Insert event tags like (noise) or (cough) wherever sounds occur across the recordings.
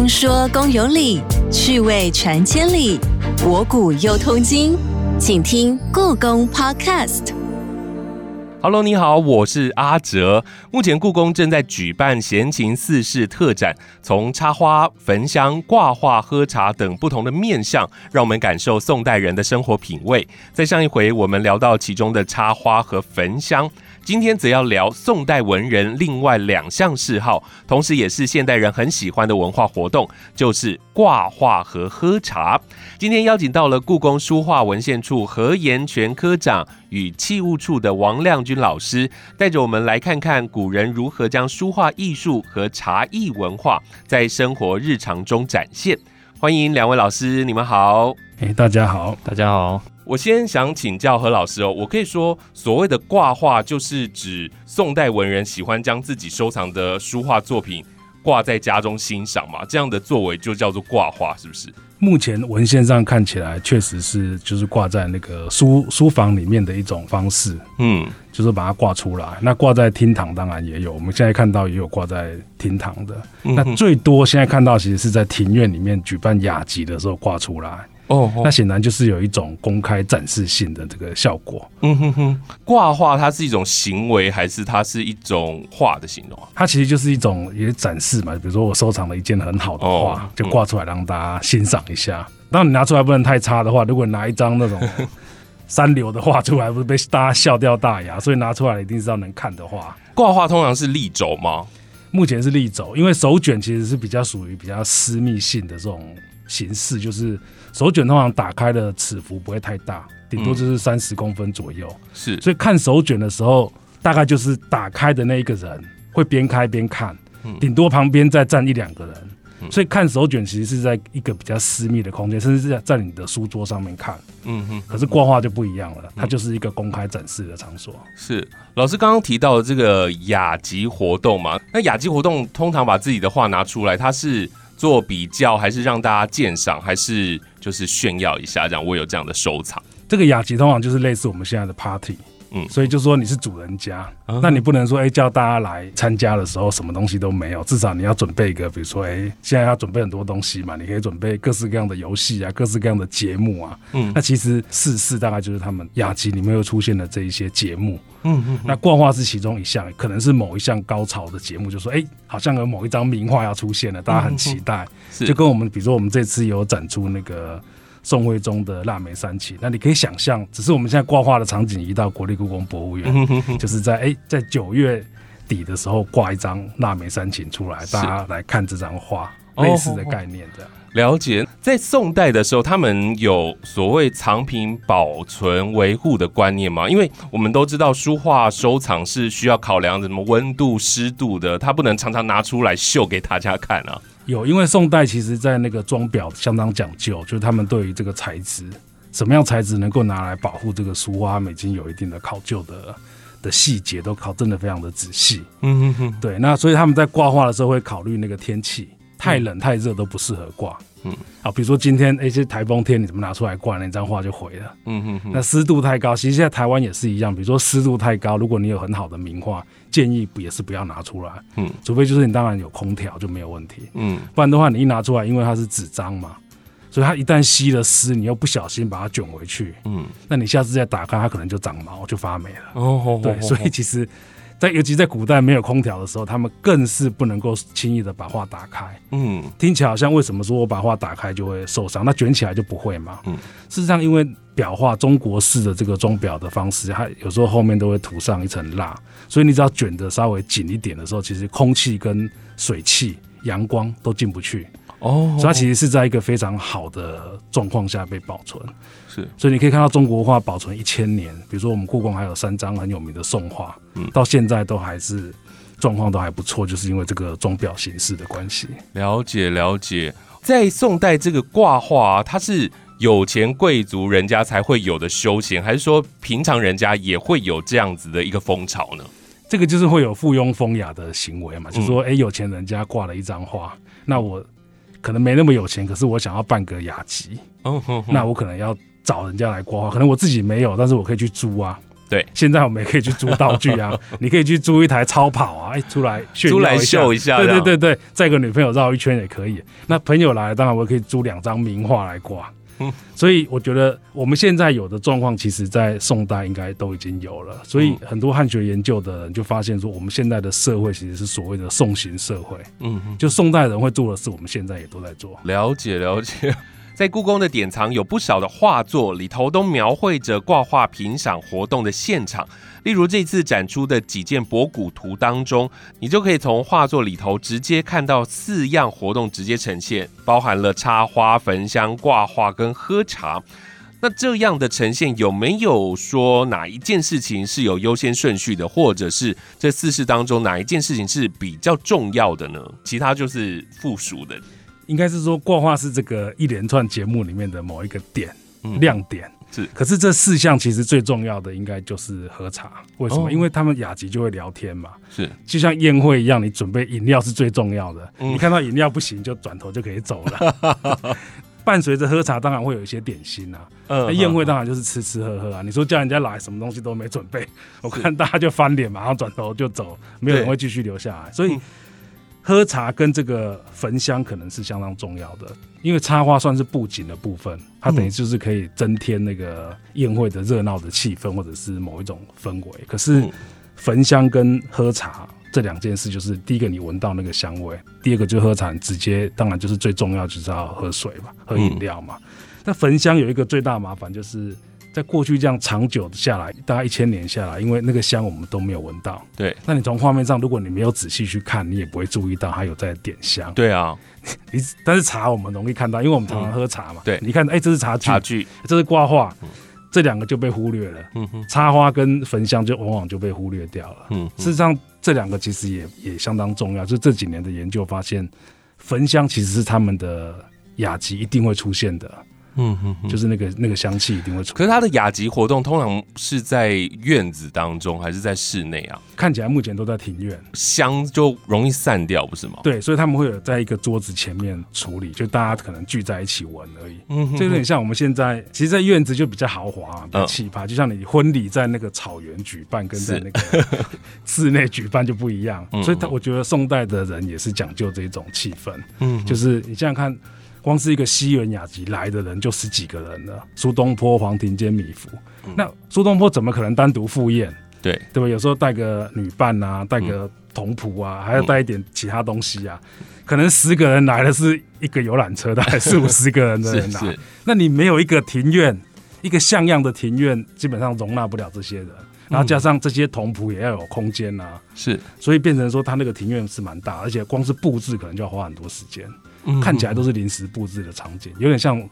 公说公有理，趣味传千里，博古又通今，请听故宫 Podcast。Hello，你好，我是阿哲。目前故宫正在举办闲情四事特展，从插花、焚香、挂画、喝茶等不同的面向，让我们感受宋代人的生活品味。在上一回，我们聊到其中的插花和焚香。今天则要聊宋代文人另外两项嗜好，同时也是现代人很喜欢的文化活动，就是挂画和喝茶。今天邀请到了故宫书画文献处何延全科长与器物处的王亮君老师，带着我们来看看古人如何将书画艺术和茶艺文化在生活日常中展现。欢迎两位老师，你们好。哎，大家好，大家好。我先想请教何老师哦，我可以说所谓的挂画，就是指宋代文人喜欢将自己收藏的书画作品挂在家中欣赏嘛？这样的作为就叫做挂画，是不是？目前文献上看起来，确实是就是挂在那个书书房里面的一种方式。嗯，就是把它挂出来。那挂在厅堂当然也有，我们现在看到也有挂在厅堂的。那最多现在看到其实是在庭院里面举办雅集的时候挂出来。哦，那显然就是有一种公开展示性的这个效果。嗯哼哼，挂画它是一种行为，还是它是一种画的形容啊？它其实就是一种也展示嘛。比如说我收藏了一件很好的画，就挂出来让大家欣赏一下。当你拿出来不能太差的话，如果拿一张那种 (laughs) 三流的画出来，不是被大家笑掉大牙？所以拿出来一定是要能看的画。挂画通常是立轴吗？目前是立轴，因为手卷其实是比较属于比较私密性的这种形式，就是。手卷通常打开的尺幅不会太大，顶多就是三十公分左右。是，所以看手卷的时候，大概就是打开的那一个人会边开边看，顶多旁边再站一两个人。所以看手卷其实是在一个比较私密的空间，甚至是在在你的书桌上面看。嗯哼。可是挂画就不一样了，它就是一个公开展示的场所。是，老师刚刚提到的这个雅集活动嘛？那雅集活动通常把自己的画拿出来，它是。做比较还是让大家鉴赏，还是就是炫耀一下，这样我有这样的收藏。这个雅集通常就是类似我们现在的 party。嗯，所以就说你是主人家，那你不能说哎叫大家来参加的时候什么东西都没有，至少你要准备一个，比如说哎现在要准备很多东西嘛，你可以准备各式各样的游戏啊，各式各样的节目啊。嗯，那其实四四大概就是他们雅集里面又出现的这一些节目。嗯嗯，那挂画是其中一项，可能是某一项高潮的节目，就说哎好像有某一张名画要出现了，大家很期待。就跟我们比如说我们这次有展出那个。宋徽宗的腊梅三秦，那你可以想象，只是我们现在挂画的场景移到国立故宫博物院，就是在哎，在九月底的时候挂一张腊梅三秦出来，大家来看这张画，类似的概念这样。了解，在宋代的时候，他们有所谓藏品保存维护的观念吗？因为我们都知道书画收藏是需要考量什么温度、湿度的，它不能常常拿出来秀给大家看啊。有，因为宋代其实在那个装裱相当讲究，就是他们对于这个材质，什么样材质能够拿来保护这个书画，他们已经有一定的考究的的细节，都考证的非常的仔细。嗯哼哼，对，那所以他们在挂画的时候会考虑那个天气，太冷太热都不适合挂。嗯，好，比如说今天一些台风天，你怎么拿出来挂那张画就毁了。嗯哼哼，那湿度太高，其实现在台湾也是一样，比如说湿度太高，如果你有很好的名画，建议不也是不要拿出来。嗯，除非就是你当然有空调就没有问题。嗯，不然的话你一拿出来，因为它是纸张嘛，所以它一旦吸了湿，你又不小心把它卷回去，嗯，那你下次再打开，它可能就长毛就发霉了。哦，对，所以其实。在尤其在古代没有空调的时候，他们更是不能够轻易的把画打开。嗯，听起来好像为什么说我把画打开就会受伤？那卷起来就不会嘛？嗯，事实上，因为裱画中国式的这个装裱的方式，它有时候后面都会涂上一层蜡，所以你只要卷的稍微紧一点的时候，其实空气跟水汽、阳光都进不去。哦，所以它其实是在一个非常好的状况下被保存。是，所以你可以看到中国画保存一千年，比如说我们故宫还有三张很有名的宋画，嗯，到现在都还是状况都还不错，就是因为这个钟表形式的关系。了解了解，在宋代这个挂画，它是有钱贵族人家才会有的休闲，还是说平常人家也会有这样子的一个风潮呢？这个就是会有附庸风雅的行为嘛，就是说，哎，有钱人家挂了一张画，那我可能没那么有钱，可是我想要办个雅集，哦那我可能要。找人家来挂画，可能我自己没有，但是我可以去租啊。对，现在我们也可以去租道具啊，(laughs) 你可以去租一台超跑啊，哎，出来炫出来耀秀一下对对对对，载个女朋友绕一圈也可以。那朋友来，当然我可以租两张名画来挂。嗯 (laughs) 所以我觉得我们现在有的状况，其实在宋代应该都已经有了。所以很多汉学研究的人就发现说，我们现在的社会其实是所谓的宋型社会，嗯哼。就宋代人会做的事，我们现在也都在做。了解了解，在故宫的典藏有不少的画作，里头都描绘着挂画评赏活动的现场。例如这次展出的几件博古图当中，你就可以从画作里头直接看到四样活动直接呈现，包含了插花、焚香、挂画跟喝茶。那这样的呈现有没有说哪一件事情是有优先顺序的，或者是这四事当中哪一件事情是比较重要的呢？其他就是附属的。应该是说挂画是这个一连串节目里面的某一个点、嗯亮点。是可是这四项其实最重要的应该就是喝茶。为什么？哦因为他们雅集就会聊天嘛，是就像宴会一样，你准备饮料是最重要的。嗯你看到饮料不行，就转头就可以走了。(laughs) 伴随着喝茶，当然会有一些点心啊。嗯那宴会当然就是吃吃喝喝啊。你说叫人家来，什么东西都没准备，我看大家就翻脸，马上转头就走，没有人会继续留下来。所以嗯喝茶跟这个焚香可能是相当重要的，因为插花算是布景的部分，它等于就是可以增添那个宴会的热闹的气氛，或者是某一种氛围。可是嗯焚香跟喝茶这两件事，就是第一个你闻到那个香味，第二个就是喝茶，直接当然就是最重要就是要喝水嘛，喝饮料嘛。那焚香有一个最大麻烦就是。在过去这样长久下来，大概一千年下来，因为那个香我们都没有闻到。对那你从画面上，如果你没有仔细去看，你也不会注意到它有在点香。对啊，(laughs) 你但是茶我们容易看到，因为我们常常喝茶嘛。对你看，哎、这是茶具，茶具，这是挂画，这两个就被忽略了。嗯哼，插花跟焚香就往往就被忽略掉了。嗯事实上，这两个其实也也相当重要。就这几年的研究发现，焚香其实是他们的雅集一定会出现的，嗯哼哼。就是那个那个香气一定会出可是它的雅集活动通常是在院子当中，还是在室内啊？看起来目前都在庭院，香就容易散掉，不是吗？对，所以他们会有在一个桌子前面处理，就大家可能聚在一起闻而已。嗯哼这有点像我们现在，其实，在院子就比较豪华、比较嗯气派，就像你婚礼在那个草原举办，跟在那个 (laughs) 室内举办就不一样。嗯所以他，我觉得宋代的人也是讲究这种气氛，嗯，就是你想想看，光是一个西园雅集来的人就十几个人了，苏东坡、黄庭坚、米芾，那苏东坡怎么可能单独赴宴？对，对吧？有时候带个女伴啊，带个童仆啊，还要带一点其他东西啊。可能十个人来的是一个游览车，大概四五十个人的人来。那你没有一个庭院，一个像样的庭院，基本上容纳不了这些人。然后加上这些童仆也要有空间啊，是，所以变成说他那个庭院是蛮大，而且光是布置可能就要花很多时间。嗯看起来都是临时布置的场景，有点像。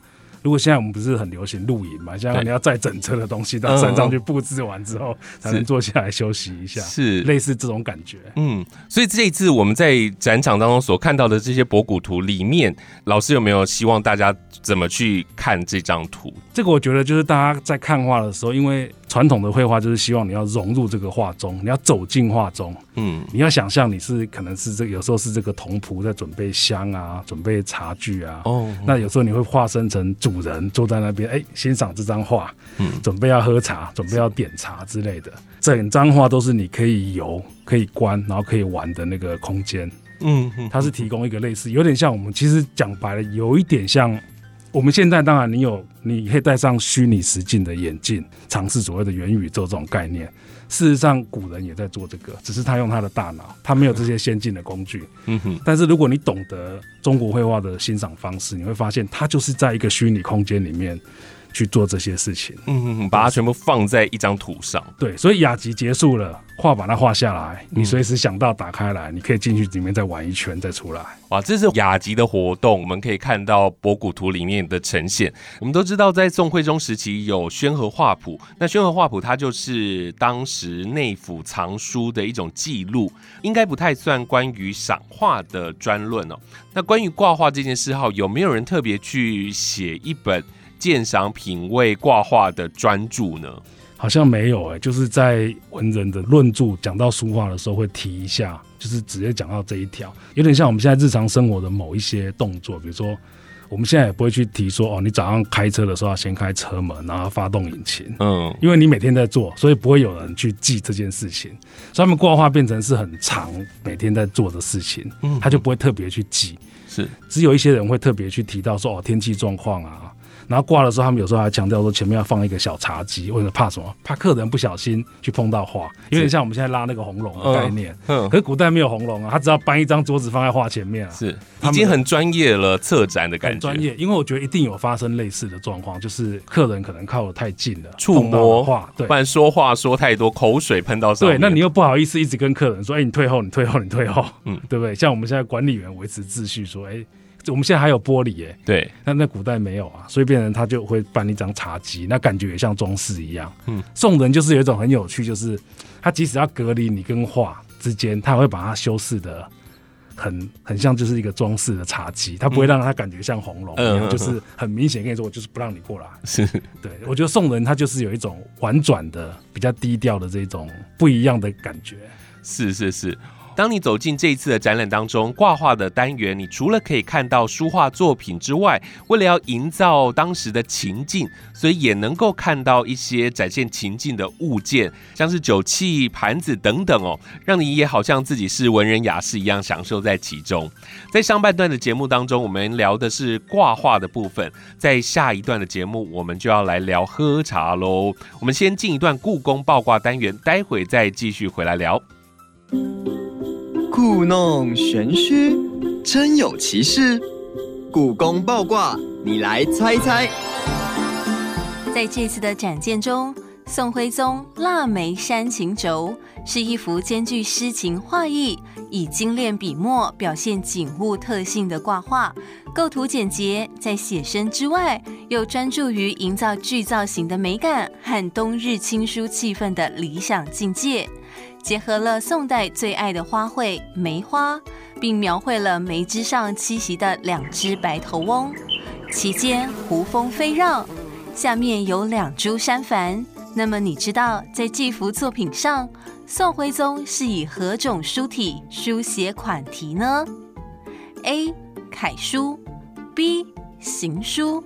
如果现在我们不是很流行露营嘛，现在对你要载整车的东西到嗯山上嗯去布置完之后，才能坐下来休息一下，是类似这种感觉。嗯，所以这一次我们在展场当中所看到的这些博古图里面，老师有没有希望大家怎么去看这张图？这个我觉得就是大家在看画的时候，因为传统的绘画就是希望你要融入这个画中，你要走进画中，嗯你要想象你是可能是这个有时候是这个童仆在准备香啊，准备茶具啊。哦，那有时候你会化身成主人，坐在那边，哎，欣赏这张画，嗯准备要喝茶，准备要点茶之类的。整张画都是你可以游、可以观，然后可以玩的那个空间。嗯嗯，它是提供一个类似，有点像我们其实讲白了，有一点像我们现在当然你有你可以戴上虚拟实境的眼镜，尝试所谓的元宇宙这种概念。事实上，古人也在做这个，只是他用他的大脑，他没有这些先进的工具。嗯哼，但是如果你懂得中国绘画的欣赏方式，你会发现，它就是在一个虚拟空间里面去做这些事情。嗯嗯，把它全部放在一张图上。对，所以雅集结束了，画把它画下来，嗯你随时想到打开来，你可以进去里面再玩一圈再出来。哇，这是雅集的活动，我们可以看到博古图里面的呈现。我们都知道，在宋徽宗时期有宣和画谱，那宣和画谱它就是当时内府藏书的一种记录，应该不太算关于赏画的专论哦。那关于挂画这件事号，有没有人特别去写一本鉴赏品味挂画的专注呢？好像没有哎、就是在文人的论著讲到书画的时候会提一下，就是直接讲到这一条，有点像我们现在日常生活的某一些动作，比如说我们现在也不会去提说哦，你早上开车的时候要先开车门，然后发动引擎，嗯，因为你每天在做，所以不会有人去记这件事情。所以他们挂画变成是很长，每天在做的事情，嗯他就不会特别去记。是只有一些人会特别去提到说哦天气状况啊，然后挂的时候他们有时候还强调说前面要放一个小茶几，为了怕什么？怕客人不小心去碰到画，有点像我们现在拉那个红龙的概念。嗯可是古代没有红龙啊，他只要搬一张桌子放在画前面啊，是，已经很专业了，策展的感觉，很专业。因为我觉得一定有发生类似的状况，就是客人可能靠得太近了，触摸了画，对不。然说话说太多，口水喷到上对，那你又不好意思一直跟客人说，哎、你退后，你退后，你退后，嗯嗯，对不对？像我们现在管理员维持秩序，说，哎、我们现在还有玻璃、哎，对，那那古代没有啊，所以变成他就会办一张茶几，那感觉也像装饰一样。嗯嗯，宋人就是有一种很有趣，就是他即使要隔离你跟画之间，他还会把它修饰的很很像就是一个装饰的茶几，他不会让他感觉像红龙一样，就是很明显跟你说，我就是不让你过来。(laughs) 是对我觉得宋人他就是有一种婉转的、比较低调的这种不一样的感觉。是是是。当你走进这一次的展览当中，挂画的单元，你除了可以看到书画作品之外，为了要营造当时的情境，所以也能够看到一些展现情境的物件，像是酒器、盘子等等哦，让你也好像自己是文人雅士一样享受在其中。在上半段的节目当中，我们聊的是挂画的部分，在下一段的节目，我们就要来聊喝茶喽。我们先进一段故宫爆挂单元，待会再继续回来聊。故弄玄虚，真有其事。故宫爆卦，你来猜猜。在这次的展件中，宋徽宗腊梅山情轴是一幅兼具诗情画意，以精炼笔墨表现景物特性的挂画，构图简洁，在写生之外，又专注于营造剧造型的美感和冬日清疏气氛的理想境界。结合了宋代最爱的花卉梅花，并描绘了梅枝上栖息的两只白头翁，其间胡蜂飞绕，下面有两株山矾。那么你知道在这幅作品上，宋徽宗是以何种书体书写款题呢？A. 楷书，B. 行书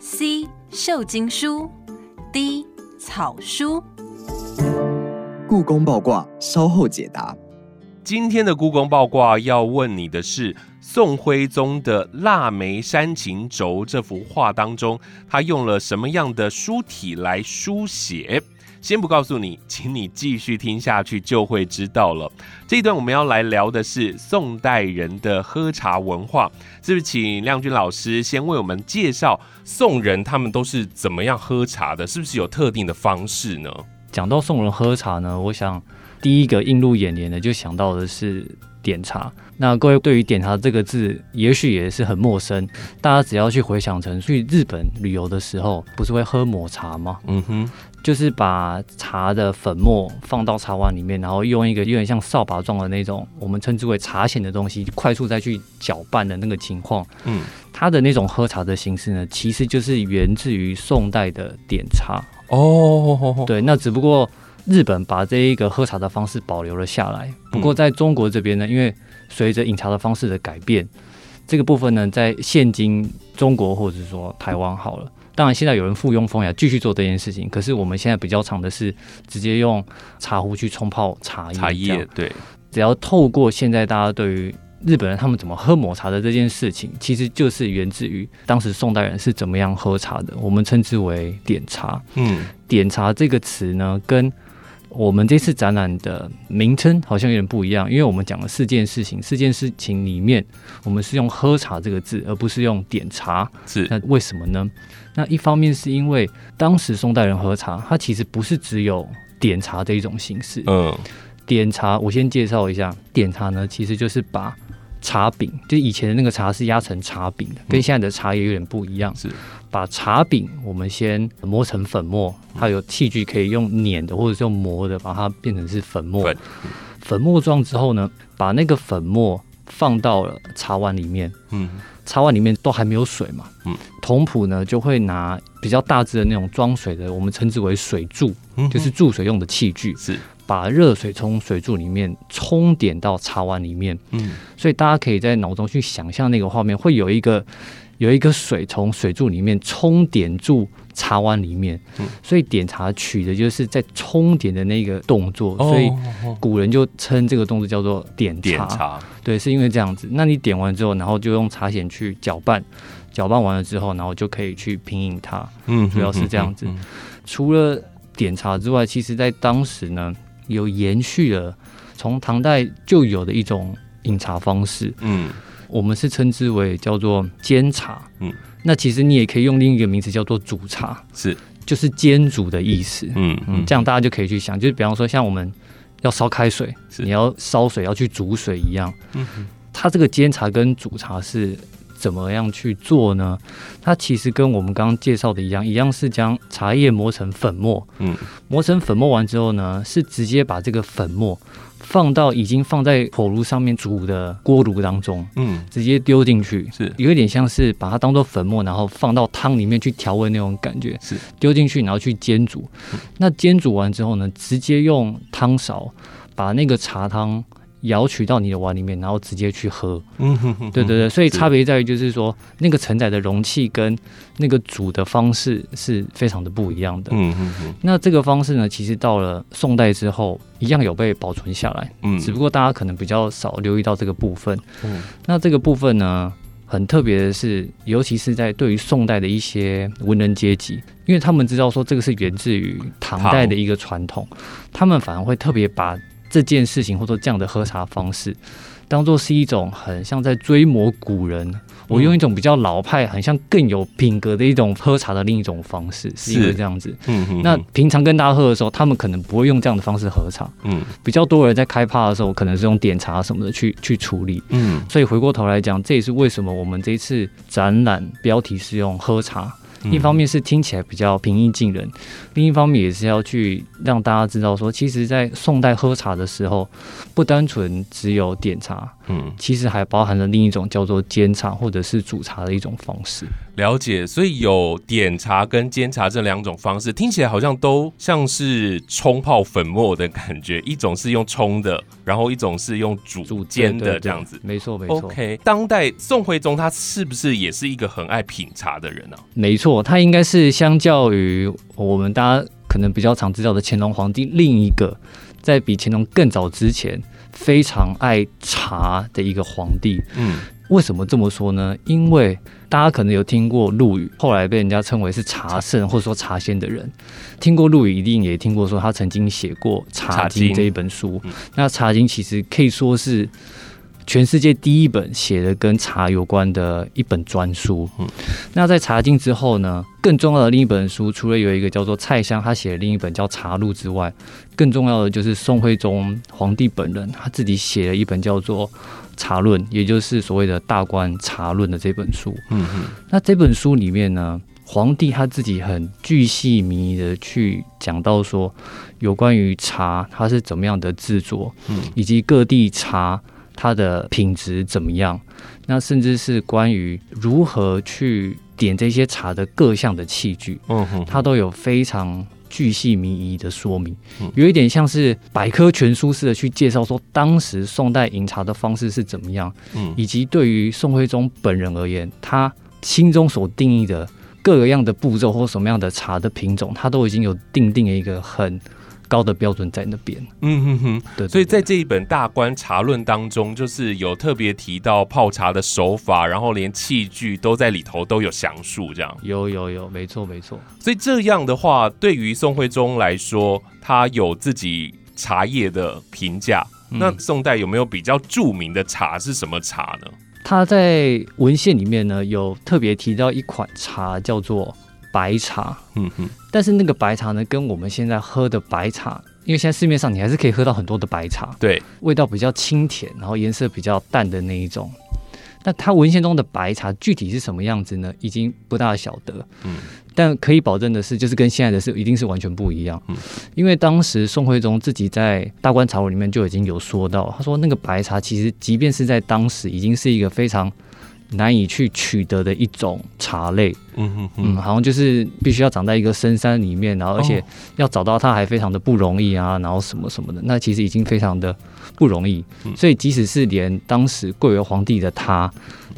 ，C. 瘦金书，D. 草书。故宫爆卦，稍后解答。今天的故宫爆卦要问你的是宋徽宗的《腊梅山情轴》这幅画当中，他用了什么样的书体来书写？先不告诉你，请你继续听下去就会知道了。这一段我们要来聊的是宋代人的喝茶文化，是不是？请亮君老师先为我们介绍宋人他们都是怎么样喝茶的？是不是有特定的方式呢？讲到送人喝茶呢，我想第一个映入眼帘的就想到的是点茶。那各位对于点茶这个字，也许也是很陌生。大家只要去回想成去日本旅游的时候，不是会喝抹茶吗？嗯哼，就是把茶的粉末放到茶碗里面，然后用一个有点像扫把状的那种，我们称之为茶筅的东西，快速再去搅拌的那个情况。嗯，它的那种喝茶的形式呢，其实就是源自于宋代的点茶。哦，对，那只不过日本把这一个喝茶的方式保留了下来。不过在中国这边呢，因为随着饮茶的方式的改变，这个部分呢，在现今中国或者是说台湾好了。当然，现在有人附庸风雅继续做这件事情，可是我们现在比较常的是直接用茶壶去冲泡茶叶。茶叶对，只要透过现在大家对于日本人他们怎么喝抹茶的这件事情，其实就是源自于当时宋代人是怎么样喝茶的，我们称之为点茶。嗯，点茶这个词呢，跟我们这次展览的名称好像有点不一样，因为我们讲了四件事情，四件事情里面，我们是用喝茶这个字，而不是用点茶。是那为什么呢？那一方面是因为当时宋代人喝茶，它其实不是只有点茶这一种形式。嗯点茶，我先介绍一下，点茶呢，其实就是把茶饼，就以前的那个茶是压成茶饼的，跟现在的茶叶有点不一样。是。把茶饼我们先磨成粉末，它有器具可以用碾的或者是用磨的，把它变成是粉末。粉。粉末状之后呢，把那个粉末放到了茶碗里面，嗯。茶碗里面都还没有水嘛，嗯，童仆呢就会拿比较大只的那种装水的，我们称之为水柱，嗯就是注水用的器具，是把热水从水柱里面冲点到茶碗里面，嗯。所以大家可以在脑中去想象那个画面，会有一个有一个水从水柱里面冲点住茶碗里面，嗯。所以点茶取的就是在冲点的那个动作，所以哦古人就称这个动作叫做点点茶，对，是因为这样子。那你点完之后，然后就用茶筅去搅拌，搅拌完了之后，然后就可以去品饮它。嗯主要是这样子嗯嗯。除了点茶之外，其实在当时呢，有延续了从唐代就有的一种饮茶方式，嗯。我们是称之为叫做煎茶。嗯，那其实你也可以用另一个名词叫做煮茶，是，就是煎煮的意思。嗯嗯，这样大家就可以去想，就是比方说像我们要烧开水，你要烧水要去煮水一样。嗯它这个煎茶跟煮茶是怎么样去做呢？它其实跟我们刚刚介绍的一样，一样是将茶叶磨成粉末，嗯。磨成粉末完之后呢，是直接把这个粉末放到已经放在火炉上面煮的锅炉当中，嗯。直接丢进去，是。有一点像是把它当做粉末，然后放到汤里面去调味那种感觉，是。丢进去，然后去煎煮。那煎煮完之后呢，直接用汤勺把那个茶汤舀取到你的碗里面，然后直接去喝。嗯哼哼对对对，所以差别在于就是说，那个承载的容器跟那个煮的方式是非常的不一样的。嗯哼哼那这个方式呢，其实到了宋代之后，一样有被保存下来，嗯只不过大家可能比较少留意到这个部分。嗯那这个部分呢，很特别的是，尤其是在对于宋代的一些文人阶级，因为他们知道说这个是源自于唐代的一个传统，他们反而会特别把这件事情或者说这样的喝茶方式，当做是一种很像在追摹古人。我用一种比较老派、很像更有品格的一种喝茶的另一种方式，是因为这样子。嗯哼那平常跟大家喝的时候，他们可能不会用这样的方式喝茶，嗯比较多人在开趴的时候，可能是用点茶什么的去去处理。嗯所以回过头来讲，这也是为什么我们这一次展览标题是用喝茶。嗯一方面是听起来比较平易近人，另一方面也是要去让大家知道说，其实，在宋代喝茶的时候，不单纯只有点茶，嗯其实还包含了另一种叫做煎茶或者是煮茶的一种方式。了解，所以有点茶跟煎茶这两种方式，听起来好像都像是冲泡粉末的感觉，一种是用冲的，然后一种是用煮煮煎的这样子。没错没错。OK，当代宋徽宗他是不是也是一个很爱品茶的人呢、没错，他应该是相较于我们大家可能比较常知道的乾隆皇帝，另一个在比乾隆更早之前非常爱茶的一个皇帝。嗯为什么这么说呢？因为大家可能有听过陆羽，后来被人家称为是茶圣或者说茶仙的人。听过陆羽，一定也听过说他曾经写过《茶茶经经》这一本书。嗯那《茶经》其实可以说是全世界第一本写的跟茶有关的一本专书。嗯那在《茶经》之后呢，更重要的另一本书，除了有一个叫做蔡襄他写的另一本叫《茶录》之外，更重要的就是宋徽宗皇帝本人他自己写了一本叫做《茶论》，也就是所谓的大观茶论的这本书。嗯嗯那这本书里面呢，皇帝他自己很巨细靡遗的去讲到说，有关于茶它是怎么样的制作，嗯以及各地茶它的品质怎么样，那甚至是关于如何去点这些茶的各项的器具，嗯哼，它都有非常巨细靡遗的说明嗯，有一点像是百科全书似的去介绍说当时宋代饮茶的方式是怎么样，嗯。以及对于宋徽宗本人而言，他心中所定义的各个样的步骤或什么样的茶的品种，他都已经有定定了一个很高的标准在那边。嗯哼哼。对，所以在这一本《大观茶论》当中，就是有特别提到泡茶的手法，然后连器具都在里头都有详述，这样。有有有，没错没错。所以这样的话，对于宋徽宗来说，他有自己茶叶的评价。嗯那宋代有没有比较著名的茶是什么茶呢？他在文献里面呢有特别提到一款茶叫做白茶，嗯哼，但是那个白茶呢跟我们现在喝的白茶，因为现在市面上你还是可以喝到很多的白茶，对，味道比较清甜，然后颜色比较淡的那一种。那它文献中的白茶具体是什么样子呢？已经不大晓得。嗯但可以保证的是，就是跟现在的是一定是完全不一样。嗯因为当时宋徽宗自己在《大观茶录》里面就已经有说到，他说那个白茶其实即便是在当时，已经是一个非常难以去取得的一种茶类。嗯哼嗯，哼，好像就是必须要长在一个深山里面，然后而且哦要找到它还非常的不容易啊，然后什么什么的，那其实已经非常的不容易。嗯所以即使是连当时贵为皇帝的他，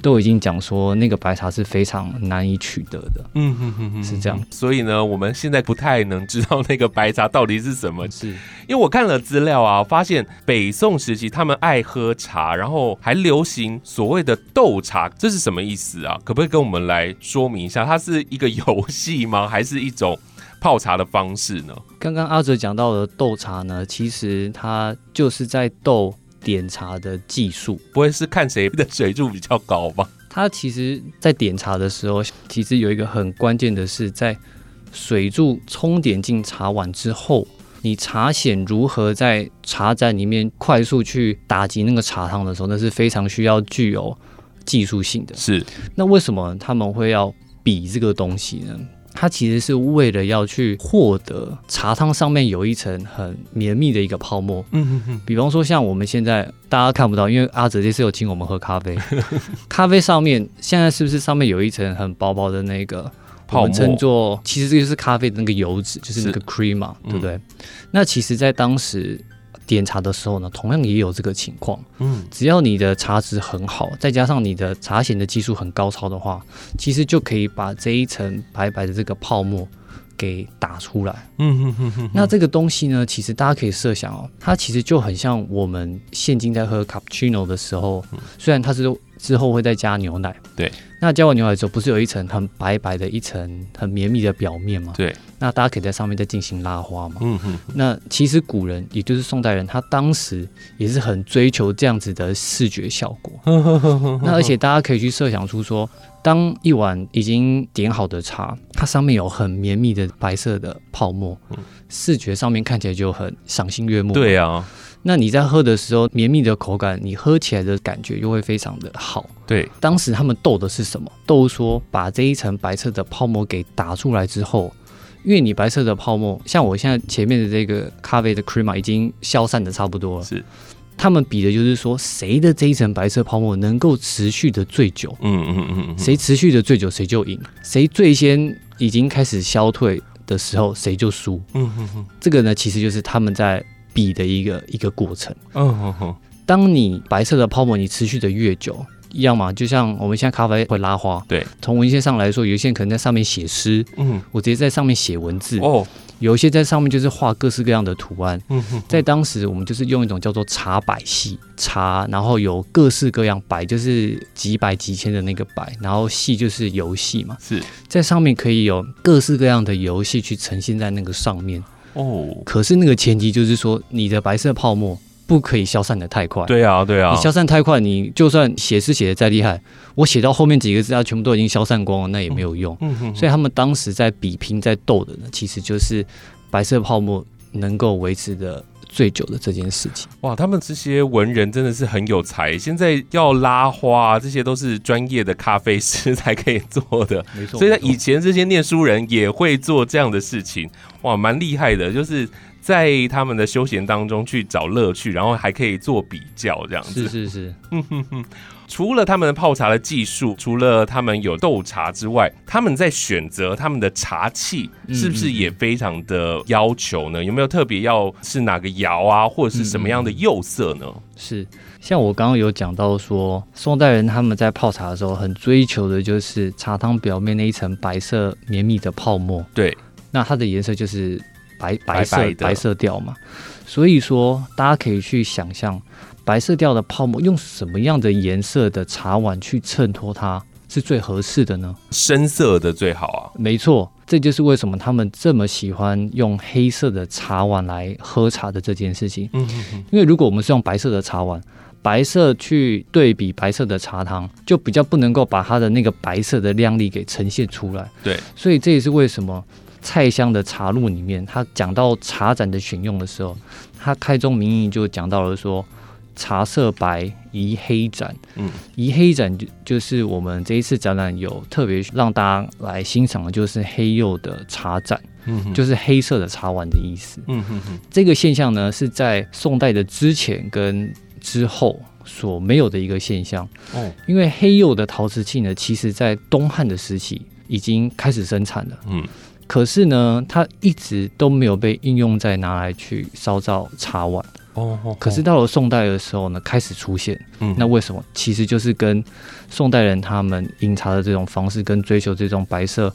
都已经讲说那个白茶是非常难以取得的。嗯哼哼哼，是这样。所以呢，我们现在不太能知道那个白茶到底是什么，是，因为我看了资料啊，发现北宋时期他们爱喝茶，然后还流行所谓的斗茶，这是什么意思啊？可不可以跟我们来说明一下？它是一个游戏吗？还是一种泡茶的方式呢？刚刚阿哲讲到的斗茶呢，其实它就是在斗点茶的技术。不会是看谁的水柱比较高吧？它其实，在点茶的时候，其实有一个很关键的是，在水柱冲点进茶碗之后，你茶筅如何在茶盏里面快速去打击那个茶汤的时候，那是非常需要具有技术性的。是，那为什么他们会要比这个东西呢？它其实是为了要去获得茶汤上面有一层很绵密的一个泡沫，比方说，像我们现在大家看不到，因为阿哲这次有请我们喝咖啡，(laughs) 咖啡上面现在是不是上面有一层很薄薄的那个泡沫我们称作，其实这就是咖啡的那个油脂，就是那是个 cream 嘛，嗯对不对？那其实，在当时点茶的时候呢，同样也有这个情况。嗯，只要你的茶质很好，再加上你的茶筅的技术很高超的话，其实就可以把这一层白白的这个泡沫给打出来。嗯哼哼哼，那这个东西呢，其实大家可以设想哦，它其实就很像我们现今在喝 cappuccino 的时候，虽然它是之后会再加牛奶，对，那加完牛奶之后，不是有一层很白白的一层很绵密的表面吗？对，那大家可以在上面再进行拉花嘛。嗯哼，那其实古人，也就是宋代人，他当时也是很追求这样子的视觉效果。(laughs) 那而且大家可以去设想出说，当一碗已经点好的茶，它上面有很绵密的白色的泡沫，视觉上面看起来就很赏心悦目。对啊，那你在喝的时候，绵密的口感，你喝起来的感觉又会非常的好。对，当时他们斗的是什么？斗说把这一层白色的泡沫给打出来之后，因为你白色的泡沫，像我现在前面的这个咖啡的 crema 已经消散的差不多了。是，他们比的就是说谁的这一层白色泡沫能够持续的最久，嗯嗯嗯嗯，谁持续的最久谁就赢，谁最先已经开始消退的时候谁就输。嗯哼哼，这个呢，其实就是他们在比的一个一个过程。嗯哼哼，当你白色的泡沫你持续的越久，一样嘛，就像我们现在咖啡会拉花，对，从文献上来说，有一些人可能在上面写诗，嗯，我直接在上面写文字，哦，有一些在上面就是画各式各样的图案。嗯哼，在当时，我们就是用一种叫做茶百戏，茶，然后有各式各样百，就是几百几千的那个百，然后戏就是游戏嘛，是，在上面可以有各式各样的游戏去呈现在那个上面。哦，可是那个前提就是说，你的白色泡沫不可以消散的太快。对啊，对啊你，消散太快，你就算写诗写的再厉害，我写到后面几个字，它全部都已经消散光了，那也没有用。嗯嗯，所以他们当时在比拼、在斗的呢，其实就是白色泡沫能够维持的最久的这件事情。哇，他们这些文人真的是很有才，现在要拉花，这些都是专业的咖啡师才可以做的。没错所以在以前这些念书人也会做这样的事情，哇，蛮厉害的，就是在他们的休闲当中去找乐趣，然后还可以做比较这样子。是是是，(laughs) 除了他们的泡茶的技术，除了他们有斗茶之外，他们在选择他们的茶器嗯是不是也非常的要求呢？有没有特别要是哪个窑啊，或者是什么样的釉色呢？是。像我刚刚有讲到说，宋代人他们在泡茶的时候，很追求的就是茶汤表面那一层白色绵密的泡沫。对，那它的颜色就是白白色白白的白色调嘛。所以说，大家可以去想象，白色调的泡沫用什么样的颜色的茶碗去衬托它是最合适的呢？深色的最好啊。没错，这就是为什么他们这么喜欢用黑色的茶碗来喝茶的这件事情。嗯嗯嗯，因为如果我们是用白色的茶碗，白色去对比白色的茶汤，就比较不能够把它的那个白色的亮丽给呈现出来。对，所以这也是为什么蔡襄的茶录里面，他讲到茶盏的选用的时候，他开宗明义就讲到了说。茶色白移黑展，嗯，宜黑展就就是我们这一次展览有特别让大家来欣赏的，就是黑釉的茶盏，嗯，就是黑色的茶碗的意思。嗯哼哼，这个现象呢，是在宋代的之前跟之后所没有的一个现象。哦，因为黑釉的陶瓷器呢，其实在东汉的时期已经开始生产了，嗯。可是呢，它一直都没有被应用在拿来去烧造茶碗。哦哦，可是到了宋代的时候呢，开始出现。嗯那为什么？其实就是跟宋代人他们饮茶的这种方式，跟追求这种白色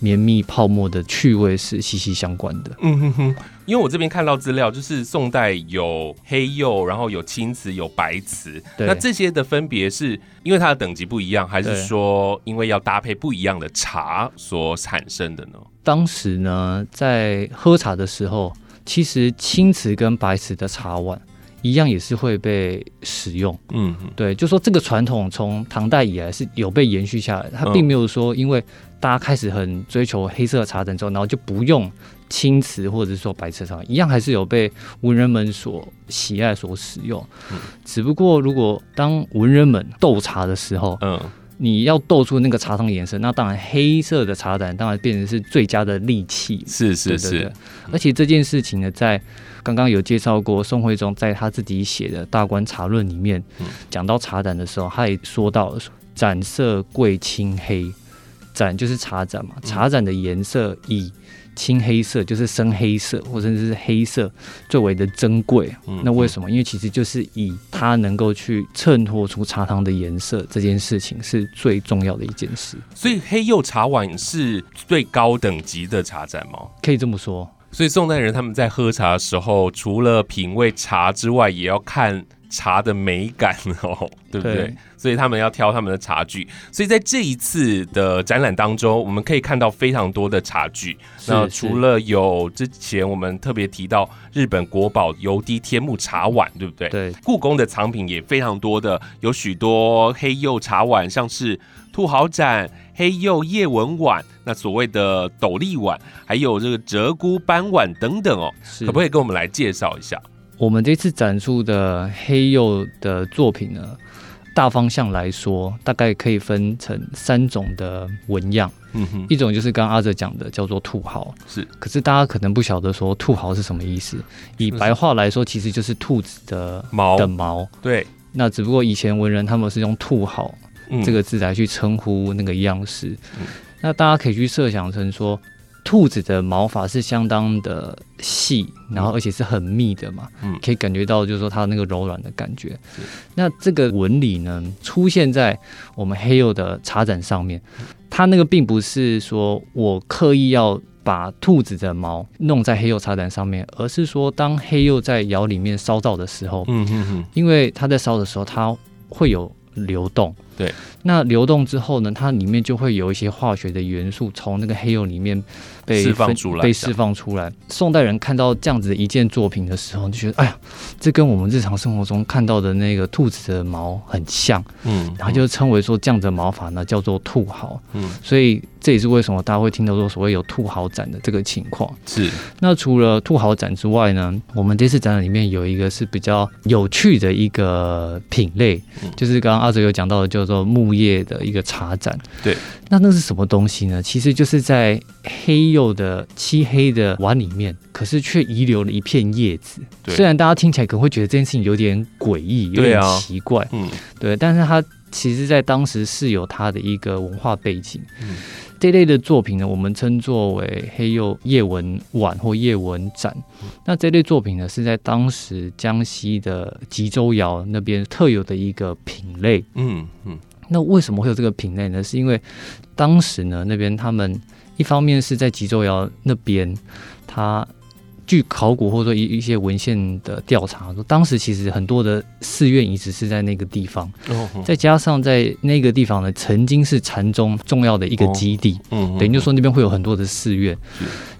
绵密泡沫的趣味是息息相关的。嗯哼哼，因为我这边看到资料，就是宋代有黑釉，然后有青瓷，有白瓷。对那这些的分别是因为它的等级不一样，还是说因为要搭配不一样的茶所产生的呢？当时呢，在喝茶的时候，其实青瓷跟白瓷的茶碗一样也是会被使用。嗯哼对，就说这个传统从唐代以来是有被延续下来，它嗯并没有说因为大家开始很追求黑色的茶盏之后，然后就不用青瓷或者是说白瓷茶碗，一样还是有被文人们所喜爱所使用。嗯只不过如果当文人们斗茶的时候，嗯你要斗出那个茶汤的颜色，那当然黑色的茶盏当然变成是最佳的利器。是是是对对对，而且这件事情呢，在刚刚有介绍过，宋徽宗在他自己写的《大观茶论》里面嗯。讲到茶盏的时候，他也说到了盏色贵青黑，盏就是茶盏嘛，茶盏的颜色以青黑色，就是深黑色或甚至是黑色最为的珍贵。嗯那为什么？因为其实就是以它能够去衬托出茶汤的颜色这件事情是最重要的一件事，所以黑釉茶碗是最高等级的茶盏吗？可以这么说。所以宋代人他们在喝茶的时候，除了品味茶之外，也要看茶的美感哦，对不对？对所以他们要挑他们的茶具。所以在这一次的展览当中，我们可以看到非常多的茶具。那除了有之前我们特别提到日本国宝油滴天目茶碗，对不对？对故宫的藏品也非常多的，有许多黑釉茶碗，像是兔毫盏、黑釉叶纹碗，那所谓的斗笠碗，还有这个鹧鸪斑碗等等哦，是可不可以跟我们来介绍一下？我们这次展出的黑釉的作品呢，大方向来说，大概可以分成三种的纹样。嗯哼，一种就是刚刚阿哲讲的，叫做兔毫。是，可是大家可能不晓得说兔毫是什么意思。以白话来说，其实就是兔子的毛的毛。对，那只不过以前文人他们是用兔毫嗯这个字来去称呼那个样式。嗯那大家可以去设想成说，兔子的毛发是相当的细，然后而且是很密的嘛，嗯可以感觉到就是说它那个柔软的感觉。那这个纹理呢，出现在我们黑釉的茶盏上面，它那个并不是说我刻意要。把兔子的毛弄在黑釉茶盏上面，而是说，当黑釉在窑里面烧造的时候，嗯哼哼，因为它在烧的时候，它会有流动。对，那流动之后呢，它里面就会有一些化学的元素从那个黑釉里面被释放出来被释放出来。宋代人看到这样子的一件作品的时候，就觉得，哎呀，这跟我们日常生活中看到的那个兔子的毛很像，嗯，然后就称为说这样子的毛法呢叫做兔毫。嗯所以这也是为什么大家会听到说所谓有兔毫展的这个情况。是，那除了兔毫展之外呢，我们这次展览里面有一个是比较有趣的一个品类，嗯就是刚刚阿哲有讲到的叫做木叶的一个茶盏。对，那那是什么东西呢？其实就是在黑釉的漆黑的碗里面，可是却遗留了一片叶子。对虽然大家听起来可能会觉得这件事情有点诡异，有点奇怪，嗯对，但是它其实在当时是有它的一个文化背景。嗯这类的作品呢，我们称作为黑釉叶纹碗或叶纹盏。那这类作品呢，是在当时江西的吉州窑那边特有的一个品类。嗯嗯那为什么会有这个品类呢？是因为当时呢，那边他们一方面是在吉州窑那边，他据考古或者说一一些文献的调查说，当时其实很多的寺院遗址是在那个地方，哦，再加上在那个地方呢，曾经是禅宗重要的一个基地，嗯等于就说那边会有很多的寺院。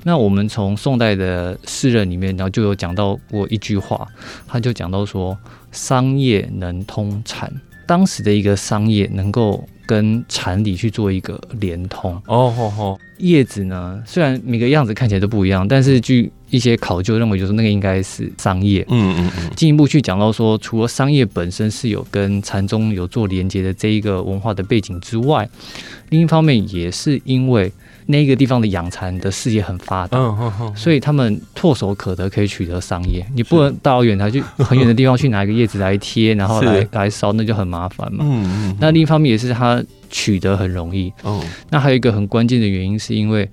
那我们从宋代的诗人里面，然后就有讲到过一句话，他就讲到说，商业能通禅，当时的一个商业能够跟禅理去做一个连通。哦吼吼，叶子呢，虽然每个样子看起来都不一样，但是据一些考究认为，就是那个应该是桑叶。嗯嗯嗯，进一步去讲到说，除了商业本身是有跟禅宗有做连接的这一个文化的背景之外，另一方面也是因为那个地方的养蚕的事业很发达。嗯嗯嗯，所以他们唾手可得，可以取得商业。你不能到远台去很远的地方去拿一个叶子来贴，然后来来烧，那就很麻烦嘛。嗯嗯，那另一方面也是它取得很容易。哦，那还有一个很关键的原因，是因为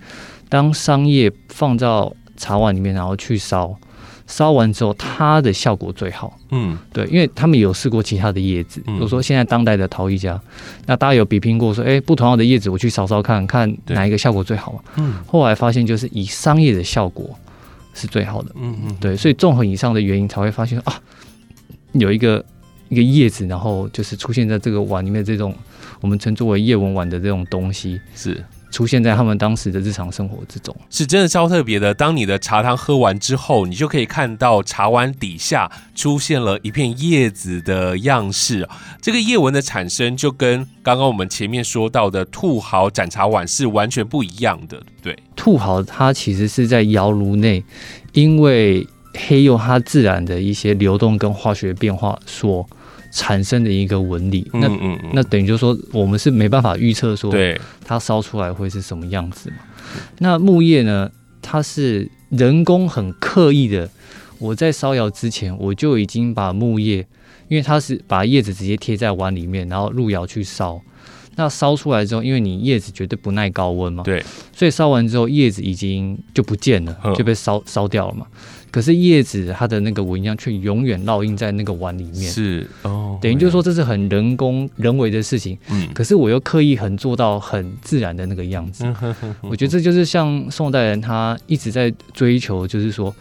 当商业放到茶碗里面，然后去烧，烧完之后，它的效果最好。嗯，对，因为他们有试过其他的叶子，嗯。比如说现在当代的陶艺家，那大家有比拼过说，哎，不同样的叶子我去烧烧看看哪一个效果最好嘛。嗯，后来发现就是以商业的效果是最好的。嗯嗯，对，所以综合以上的原因，才会发现啊，有一个一个叶子，然后就是出现在这个碗里面这种我们称作为叶纹碗的这种东西，是出现在他们当时的日常生活之中。是真的超特别的。当你的茶汤喝完之后，你就可以看到茶碗底下出现了一片叶子的样式。这个叶纹的产生就跟刚刚我们前面说到的兔毫斩茶碗是完全不一样的，对不对？兔毫它其实是在窑炉内，因为黑釉它自然的一些流动跟化学变化所产生的一个纹理。那那等于就是说，我们是没办法预测说，它烧出来会是什么样子嘛。那木叶呢，它是人工很刻意的，我在烧窑之前，我就已经把木叶，因为它是把叶子直接贴在碗里面，然后入窑去烧。那烧出来之后，因为你叶子绝对不耐高温嘛，对，所以烧完之后叶子已经就不见了嗯，就被烧烧掉了嘛。可是叶子它的那个纹样却永远烙印在那个碗里面，是哦，等于就是说这是很人工人为的事情。嗯，可是我又刻意很做到很自然的那个样子，我觉得这就是像宋代人他一直在追求，就是说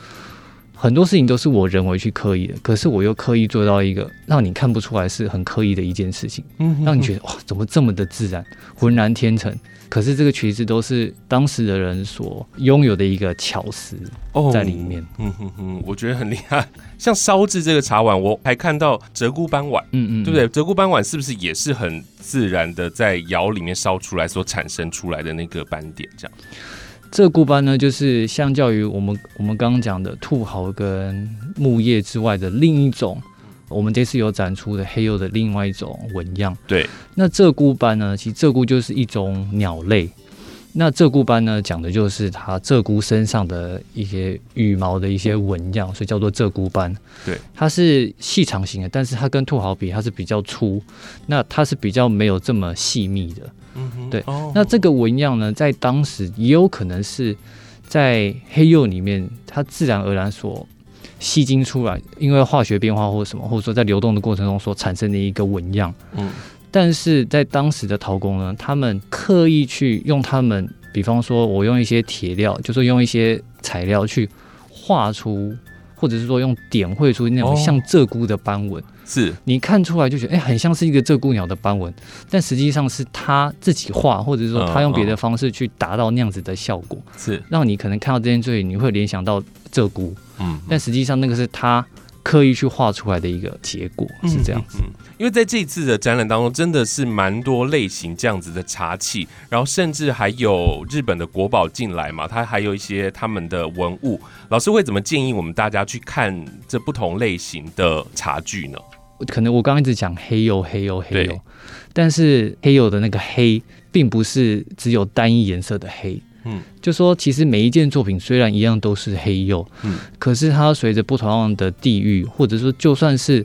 很多事情都是我人为去刻意的，可是我又刻意做到一个让你看不出来是很刻意的一件事情，嗯让你觉得哇怎么这么的自然，浑然天成。可是这个其实都是当时的人所拥有的一个巧思哦在里面。嗯哼哼，我觉得很厉害。像烧制这个茶碗，我还看到鹧鸪斑碗，嗯嗯，对不对？鹧鸪斑碗是不是也是很自然的在窑里面烧出来所产生出来的那个斑点？这样，这固斑呢，就是相较于我们我们刚刚讲的兔毫跟木叶之外的另一种，我们这次有展出的黑釉的另外一种纹样。对，那鹧鸪斑呢，其实鹧鸪就是一种鸟类。那鹧鸪斑呢，讲的就是它鹧鸪身上的一些羽毛的一些纹样，所以叫做鹧鸪斑。对，它是细长型的，但是它跟兔毫比，它是比较粗，那它是比较没有这么细密的。嗯哼对哦那这个纹样呢，在当时也有可能是在黑釉里面，它自然而然所吸睛出来，因为化学变化或什么，或者说在流动的过程中所产生的一个纹样。嗯但是在当时的陶工呢，他们刻意去用他们，比方说我用一些铁料，就是用一些材料去画出，或者是说用点绘出那种哦。像鹧鸪的斑纹。是。你看出来就觉得，哎、很像是一个鹧鸪鸟的斑纹，但实际上是他自己画，或者是说他用别的方式去达到那样子的效果，是，让你可能看到这件作品，你会联想到鹧鸪，嗯，但实际上那个是他刻意去画出来的一个结果，是这样子。嗯，因为在这一次的展览当中，真的是蛮多类型这样子的茶器，然后甚至还有日本的国宝进来嘛，它还有一些他们的文物。老师会怎么建议我们大家去看这不同类型的茶具呢？可能我刚刚一直讲黑釉、黑釉、黑釉，但是黑釉的那个黑，并不是只有单一颜色的黑。嗯，就说其实每一件作品虽然一样都是黑釉，嗯，可是它随着不同样的地域，或者说就算是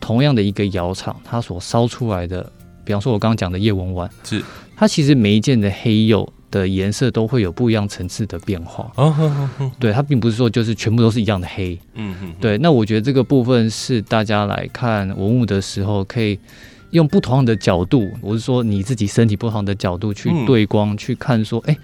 同样的一个窑厂，它所烧出来的，比方说我刚刚讲的叶文碗，是。它其实每一件的黑釉的颜色都会有不一样层次的变化。哦，对，它并不是说就是全部都是一样的黑。嗯嗯，对，那我觉得这个部分是大家来看文物的时候，可以用不同的角度，我是说你自己身体不同的角度去嗯。对光，去看说，哎、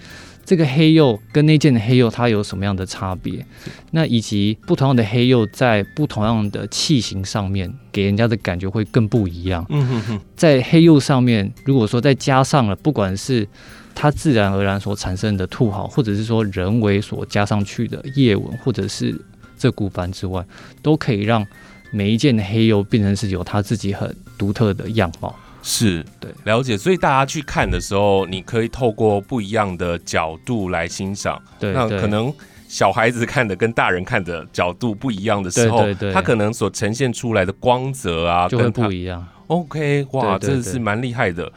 这个黑釉跟那件的黑釉它有什么样的差别？那以及不同样的黑釉在不同样的器型上面，给人家的感觉会更不一样。嗯哼哼，在黑釉上面，如果说再加上了，不管是它自然而然所产生的兔毫，或者是说人为所加上去的叶纹，或者是这骨斑之外，都可以让每一件的黑釉变成是有它自己很独特的样貌。是对了解。所以大家去看的时候，你可以透过不一样的角度来欣赏。对对那可能小孩子看的跟大人看的角度不一样的时候，对对对它可能所呈现出来的光泽啊，就会跟不一样。OK，哇，对对真的是蛮厉害的。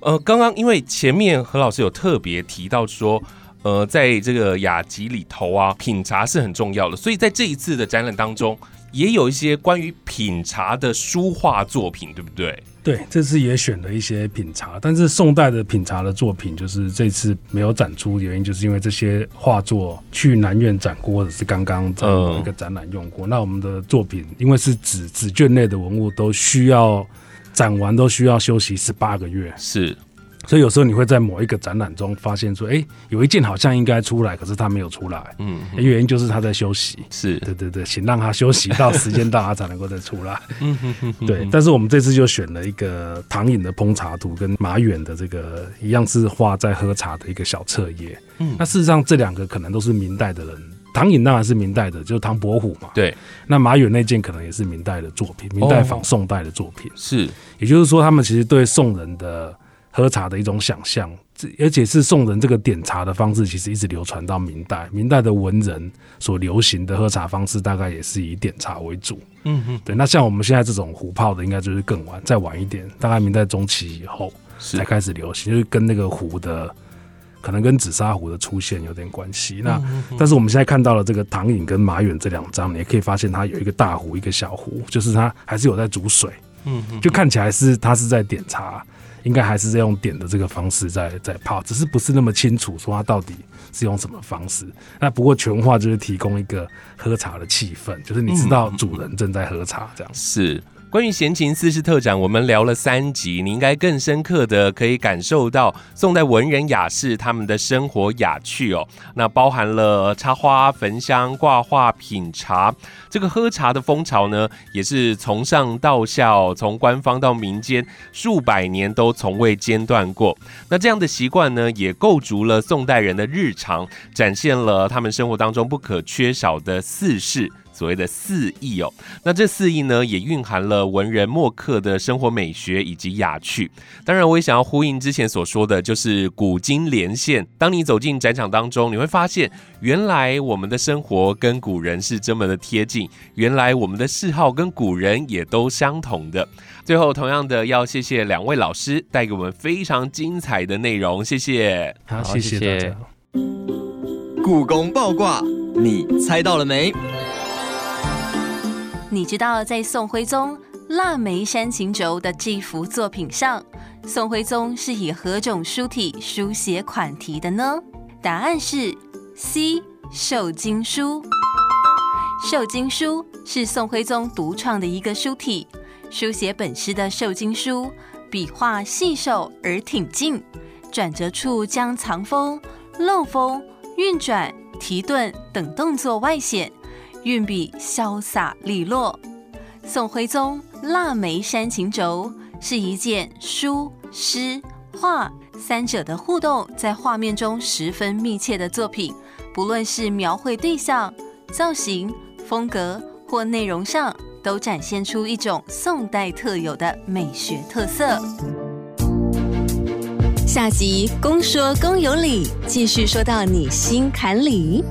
呃，刚刚因为前面何老师有特别提到说，呃，在这个雅集里头啊，品茶是很重要的，所以在这一次的展览当中，也有一些关于品茶的书画作品，对不对？对，这次也选了一些品茶，但是宋代的品茶的作品，就是这次没有展出，原因就是因为这些画作去南院展过，或者是刚刚在某一个展览用过。那我们的作品，因为是纸纸卷类的文物，都需要展完都需要休息十八个月。是。所以有时候你会在某一个展览中发现说，哎，有一件好像应该出来，可是他没有出来。嗯，原因就是他在休息。是，对对对，请让他休息到时间到，他才能够再出来。(laughs) 嗯哼哼。对，但是我们这次就选了一个唐寅的烹茶图，跟马远的这个一样是画在喝茶的一个小册页。嗯，那事实上这两个可能都是明代的人，唐寅当然是明代的，就是唐伯虎嘛。对。那马远那件可能也是明代的作品，明代仿宋代的作品。是，也就是说，他们其实对宋人的。喝茶的一种想象，这而且是宋人这个点茶的方式，其实一直流传到明代。明代的文人所流行的喝茶方式，大概也是以点茶为主。嗯嗯，对。那像我们现在这种壶泡的，应该就是更晚，再晚一点，大概明代中期以后才开始流行，就是跟那个壶的可能跟紫砂壶的出现有点关系。那但是我们现在看到了这个唐寅跟马远这两张，你也可以发现它有一个大壶，一个小壶，就是它还是有在煮水。嗯嗯，就看起来是它是在点茶。应该还是在用点的这个方式在在泡，只是不是那么清楚说它到底是用什么方式。那不过全话就是提供一个喝茶的气氛，就是你知道主人正在喝茶这样。是。关于闲情四世特展，我们聊了三集，你应该更深刻的可以感受到宋代文人雅士他们的生活雅趣哦。那包含了插花、焚香、挂画、品茶，这个喝茶的风潮呢，也是从上到下，从官方到民间，数百年都从未间断过。那这样的习惯呢，也构筑了宋代人的日常，展现了他们生活当中不可缺少的四事。所谓的四艺哦，那这四艺呢，也蕴含了文人墨客的生活美学以及雅趣。当然，我也想要呼应之前所说的，就是古今连线。当你走进展场当中，你会发现，原来我们的生活跟古人是这么的贴近，原来我们的嗜好跟古人也都相同的。最后，同样的要谢谢两位老师带给我们非常精彩的内容，谢谢。好，谢谢大家。故宫爆卦，你猜到了没？你知道，在宋徽宗《腊梅山行轴》的这幅作品上，宋徽宗是以何种书体书写款题的呢？答案是 C。瘦经书。瘦金书是宋徽宗独创的一个书体，书写本诗的瘦金书，笔画细瘦而挺进，转折处将藏锋、漏锋、运转、提顿等动作外显。运笔潇洒利落，宋徽宗《腊梅山行轴》是一件书、诗、画三者的互动在画面中十分密切的作品。不论是描绘对象、造型、风格或内容上，都展现出一种宋代特有的美学特色。下集公说公有理，继续说到你心坎里。